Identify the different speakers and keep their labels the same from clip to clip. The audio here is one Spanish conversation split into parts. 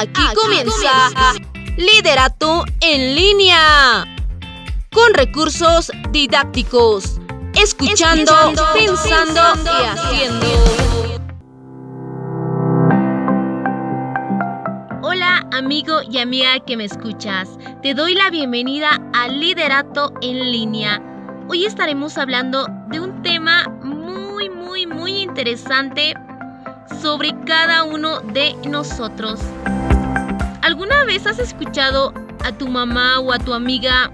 Speaker 1: Aquí, comienza, Liderato en línea. Con recursos didácticos. Escuchando, pensando, y haciendo.
Speaker 2: Hola amigo y amiga que me escuchas. Te doy la bienvenida a Liderato en línea. Hoy estaremos hablando de un tema muy, muy, muy interesante sobre cada uno de nosotros. ¿Alguna vez has escuchado a tu mamá o a tu amiga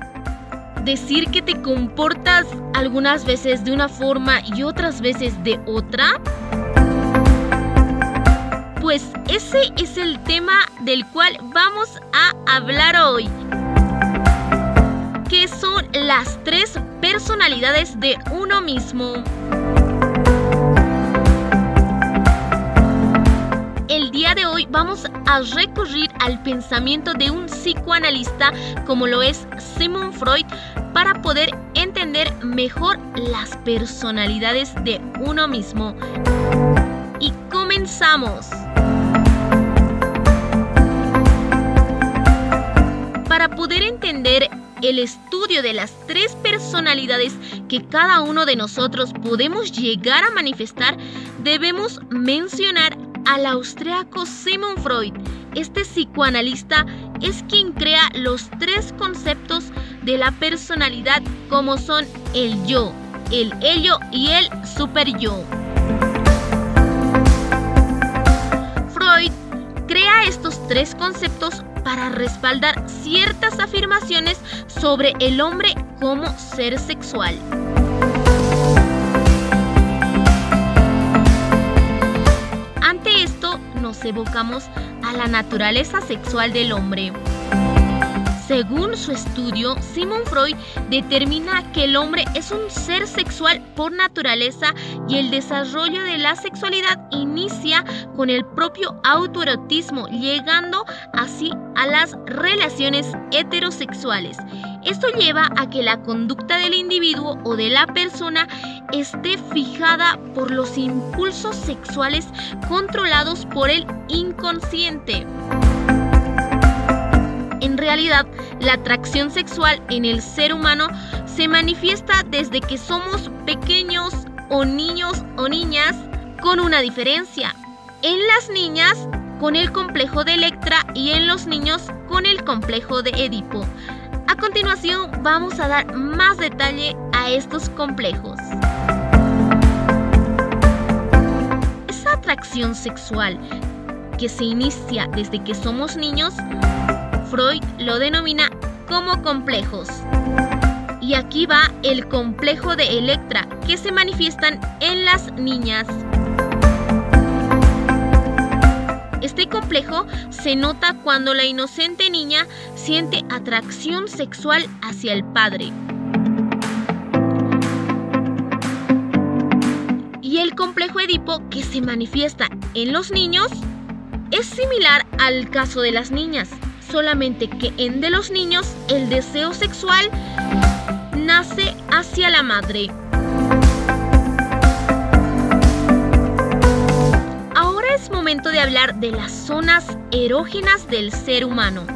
Speaker 2: decir que te comportas algunas veces de una forma y otras veces de otra? Pues ese es el tema del cual vamos a hablar hoy. ¿Qué son las tres personalidades de uno mismo? De hoy vamos a recurrir al pensamiento de un psicoanalista como lo es Sigmund Freud para poder entender mejor las personalidades de uno mismo. Y comenzamos. Para poder entender el estudio de las tres personalidades que cada uno de nosotros podemos llegar a manifestar, debemos mencionar al austriaco Simon Freud. Este psicoanalista es quien crea los tres conceptos de la personalidad como son el yo, el ello y el superyo. Freud crea estos tres conceptos para respaldar ciertas afirmaciones sobre el hombre como ser sexual. Evocamos a la naturaleza sexual del hombre. Según su estudio, Simon Freud determina que el hombre es un ser sexual por naturaleza y el desarrollo de la sexualidad inicia con el propio autoerotismo, llegando así a las relaciones heterosexuales. Esto lleva a que la conducta del individuo o de la persona esté fijada por los impulsos sexuales controlados por el inconsciente. La atracción sexual en el ser humano se manifiesta desde que somos pequeños o niños o niñas con una diferencia. En las niñas con el complejo de Electra y en los niños con el complejo de Edipo. A continuación vamos a dar más detalle a estos complejos. Esa atracción sexual que se inicia desde que somos niños Freud lo denomina como complejos. Y aquí va el complejo de Electra, que se manifiestan en las niñas. Este complejo se nota cuando la inocente niña siente atracción sexual hacia el padre. Y el complejo Edipo que se manifiesta en los niños es similar al caso de las niñas solamente que en de los niños el deseo sexual nace hacia la madre. Ahora es momento de hablar de las zonas erógenas del ser humano.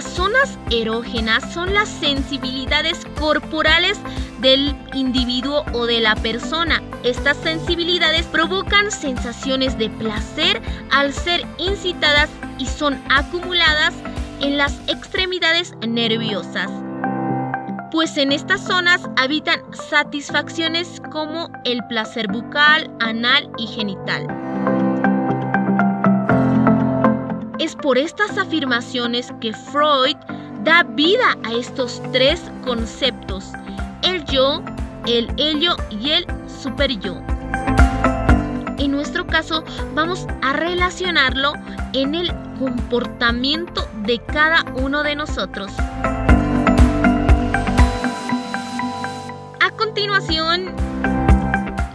Speaker 2: Las zonas erógenas son las sensibilidades corporales del individuo o de la persona. Estas sensibilidades provocan sensaciones de placer al ser incitadas y son acumuladas en las extremidades nerviosas. Pues en estas zonas habitan satisfacciones como el placer bucal, anal y genital. Es por estas afirmaciones que Freud da vida a estos tres conceptos el yo, el ello y el super yo. En nuestro caso vamos a relacionarlo en el comportamiento de cada uno de nosotros. A continuación,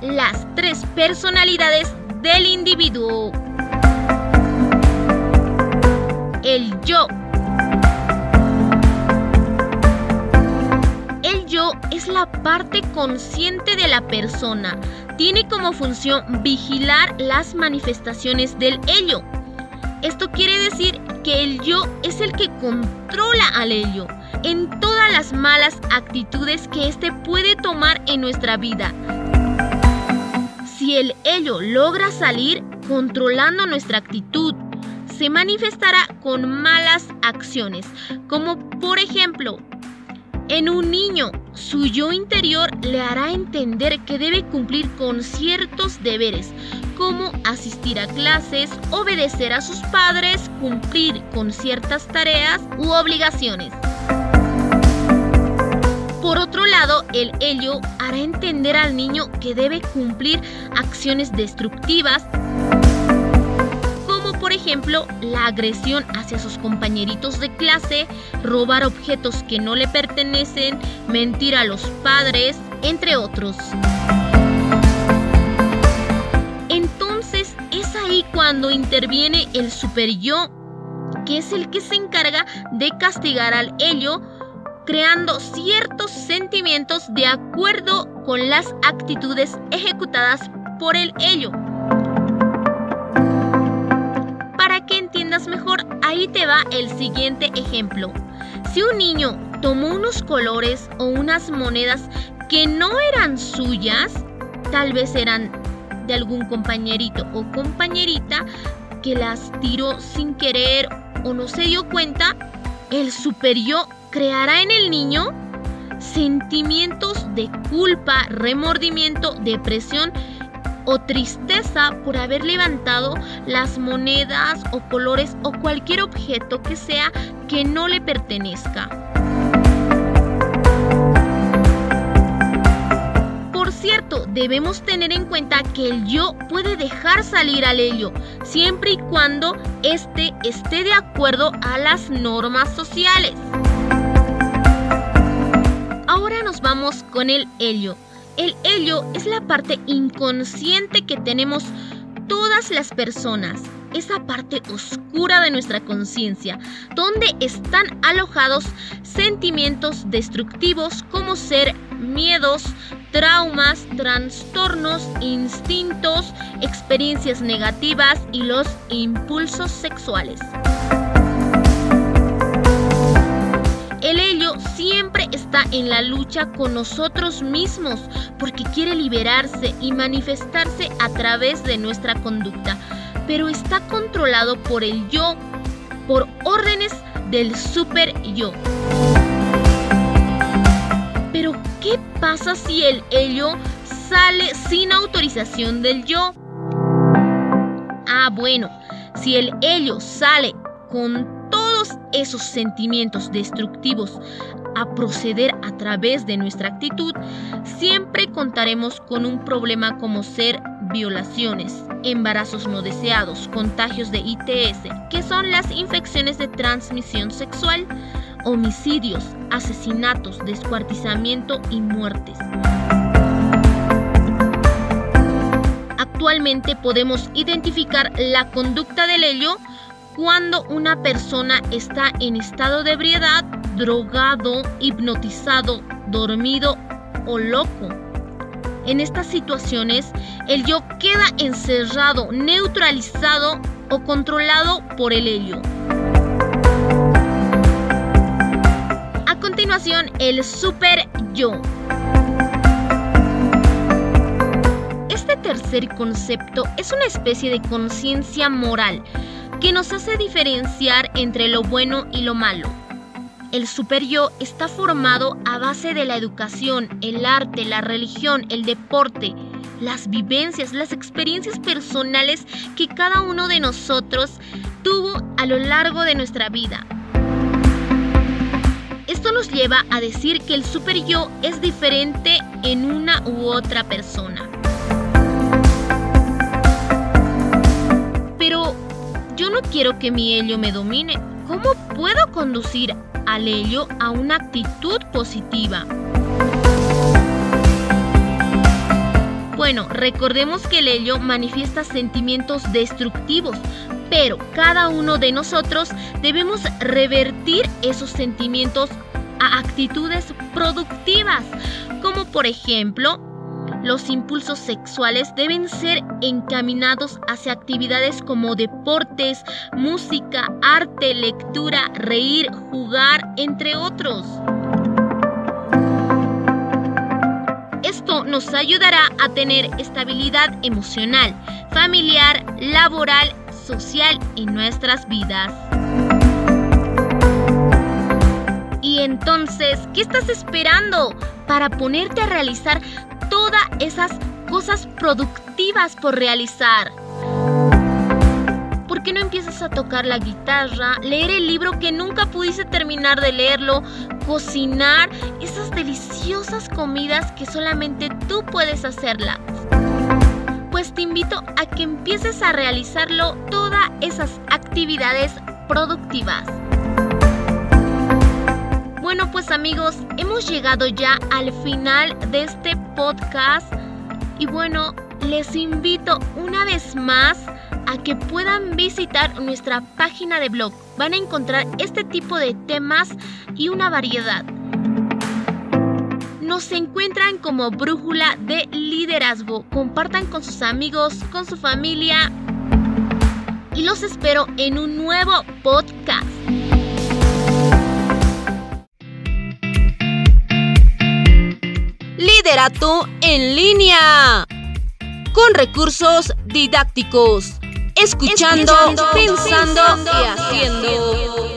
Speaker 2: las tres personalidades del individuo. El yo es la parte consciente de la persona. Tiene como función vigilar las manifestaciones del ello. Esto quiere decir que el yo es el que controla al ello en todas las malas actitudes que éste puede tomar en nuestra vida. Si el ello logra salir controlando nuestra actitud, se manifestará con malas acciones, como por ejemplo, en un niño, su yo interior le hará entender que debe cumplir con ciertos deberes, como asistir a clases, obedecer a sus padres, cumplir con ciertas tareas u obligaciones. Por otro lado, el ello hará entender al niño que debe cumplir acciones destructivas, ejemplo la agresión hacia sus compañeritos de clase, robar objetos que no le pertenecen, mentir a los padres, entre otros. Entonces es ahí cuando interviene el super yo, que es el que se encarga de castigar al ello creando ciertos sentimientos de acuerdo con las actitudes ejecutadas por el ello. Mejor, ahí te va el siguiente ejemplo. Si un niño tomó unos colores o unas monedas que no eran suyas, tal vez eran de algún compañerito o compañerita que las tiró sin querer o no se dio cuenta, el superior creará en el niño sentimientos de culpa, remordimiento, depresión o tristeza por haber levantado las monedas o colores o cualquier objeto que sea que no le pertenezca. Por cierto, debemos tener en cuenta que el yo puede dejar salir al ello, siempre y cuando éste esté de acuerdo a las normas sociales nos vamos con el helio. El helio es la parte inconsciente que tenemos todas las personas, esa parte oscura de nuestra conciencia, donde están alojados sentimientos destructivos como ser miedos, traumas, trastornos, instintos, experiencias negativas y los impulsos sexuales. En la lucha con nosotros mismos porque quiere liberarse y manifestarse a través de nuestra conducta, pero está controlado por el yo, por órdenes del super yo. Pero, ¿qué pasa si el ello sale sin autorización del yo? Ah, bueno, si el ello sale con esos sentimientos destructivos a proceder a través de nuestra actitud, siempre contaremos con un problema como ser violaciones, embarazos no deseados, contagios de ITS, que son las infecciones de transmisión sexual, homicidios, asesinatos, descuartizamiento y muertes. Actualmente podemos identificar la conducta del ello cuando una persona está en estado de ebriedad, drogado, hipnotizado, dormido o loco. En estas situaciones, el yo queda encerrado, neutralizado o controlado por el ello. A continuación, el super yo. Este tercer concepto es una especie de conciencia moral que nos hace diferenciar entre lo bueno y lo malo. El super yo está formado a base de la educación, el arte, la religión, el deporte, las vivencias, las experiencias personales que cada uno de nosotros tuvo a lo largo de nuestra vida. Esto nos lleva a decir que el super yo es diferente en una u otra persona. Pero yo no quiero que mi ello me domine. ¿Cómo puedo conducir al ello a una actitud positiva? Bueno, recordemos que el ello manifiesta sentimientos destructivos, pero cada uno de nosotros debemos revertir esos sentimientos a actitudes productivas, como por ejemplo, los impulsos sexuales deben ser encaminados hacia actividades como deportes, música, arte, lectura, reír, jugar, entre otros. Esto nos ayudará a tener estabilidad emocional, familiar, laboral, social en nuestras vidas. Y entonces, ¿qué estás esperando para ponerte a realizar todas esas cosas productivas por realizar? ¿Por qué no empiezas a tocar la guitarra, leer el libro que nunca pudiste terminar de leerlo, cocinar esas deliciosas comidas que solamente tú puedes hacerlas? Pues te invito a que empieces a realizarlo todas esas actividades productivas. Bueno, pues amigos, hemos llegado ya al final de este podcast y bueno, les invito una vez más a que puedan visitar nuestra página de blog. Van a encontrar este tipo de temas y una variedad. Nos encuentran como brújula de liderazgo. Compartan con sus amigos, con su familia. Y los espero en un nuevo podcast.
Speaker 1: En línea. Con recursos didácticos. Escuchando, pensando, y haciendo.